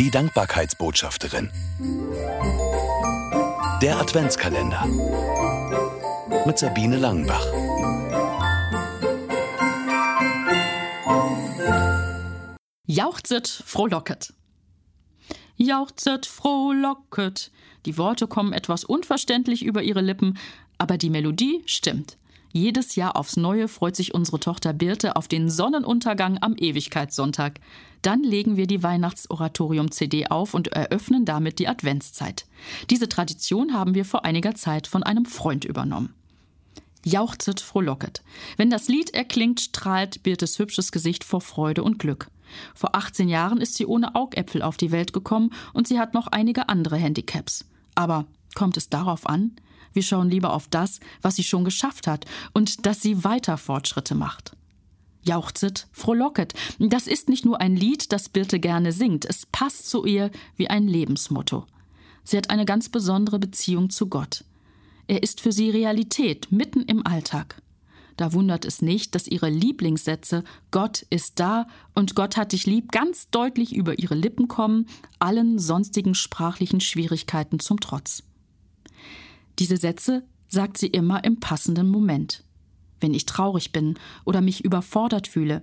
Die Dankbarkeitsbotschafterin. Der Adventskalender. Mit Sabine Langenbach. Jauchzet, frohlocket. Jauchzet, frohlocket. Die Worte kommen etwas unverständlich über ihre Lippen, aber die Melodie stimmt. Jedes Jahr aufs Neue freut sich unsere Tochter Birte auf den Sonnenuntergang am Ewigkeitssonntag. Dann legen wir die Weihnachtsoratorium-CD auf und eröffnen damit die Adventszeit. Diese Tradition haben wir vor einiger Zeit von einem Freund übernommen. Jauchzet, frohlocket. Wenn das Lied erklingt, strahlt Birtes hübsches Gesicht vor Freude und Glück. Vor 18 Jahren ist sie ohne Augäpfel auf die Welt gekommen und sie hat noch einige andere Handicaps. Aber kommt es darauf an? Wir schauen lieber auf das, was sie schon geschafft hat und dass sie weiter Fortschritte macht. Jauchzet, frohlocket. Das ist nicht nur ein Lied, das Birte gerne singt, es passt zu ihr wie ein Lebensmotto. Sie hat eine ganz besondere Beziehung zu Gott. Er ist für sie Realität mitten im Alltag. Da wundert es nicht, dass ihre Lieblingssätze Gott ist da und Gott hat dich lieb ganz deutlich über ihre Lippen kommen, allen sonstigen sprachlichen Schwierigkeiten zum Trotz. Diese Sätze sagt sie immer im passenden Moment. Wenn ich traurig bin oder mich überfordert fühle,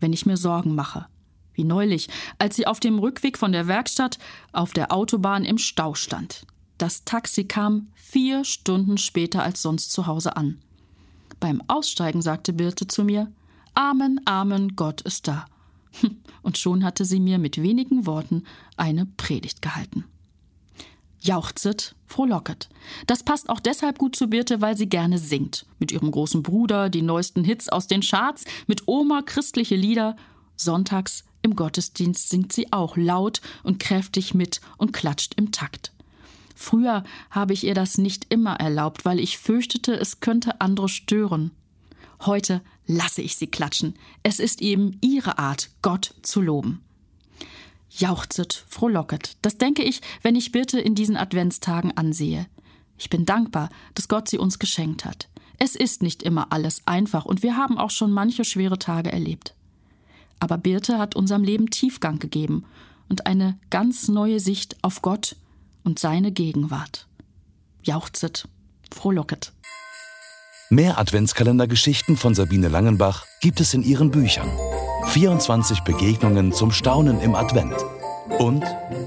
wenn ich mir Sorgen mache. Wie neulich, als sie auf dem Rückweg von der Werkstatt auf der Autobahn im Stau stand. Das Taxi kam vier Stunden später als sonst zu Hause an. Beim Aussteigen sagte Birte zu mir: Amen, Amen, Gott ist da. Und schon hatte sie mir mit wenigen Worten eine Predigt gehalten jauchzet, frohlocket. Das passt auch deshalb gut zu Birte, weil sie gerne singt. Mit ihrem großen Bruder die neuesten Hits aus den Charts, mit Oma christliche Lieder. Sonntags im Gottesdienst singt sie auch laut und kräftig mit und klatscht im Takt. Früher habe ich ihr das nicht immer erlaubt, weil ich fürchtete, es könnte andere stören. Heute lasse ich sie klatschen. Es ist eben ihre Art, Gott zu loben jauchzet, frohlocket. Das denke ich, wenn ich Birte in diesen Adventstagen ansehe. Ich bin dankbar, dass Gott sie uns geschenkt hat. Es ist nicht immer alles einfach und wir haben auch schon manche schwere Tage erlebt. Aber Birte hat unserem Leben Tiefgang gegeben und eine ganz neue Sicht auf Gott und seine Gegenwart. Jauchzet, frohlocket. Mehr Adventskalendergeschichten von Sabine Langenbach gibt es in ihren Büchern. 24 Begegnungen zum Staunen im Advent und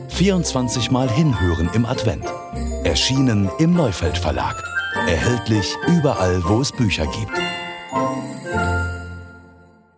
24 Mal Hinhören im Advent. Erschienen im Neufeld Verlag. Erhältlich überall, wo es Bücher gibt.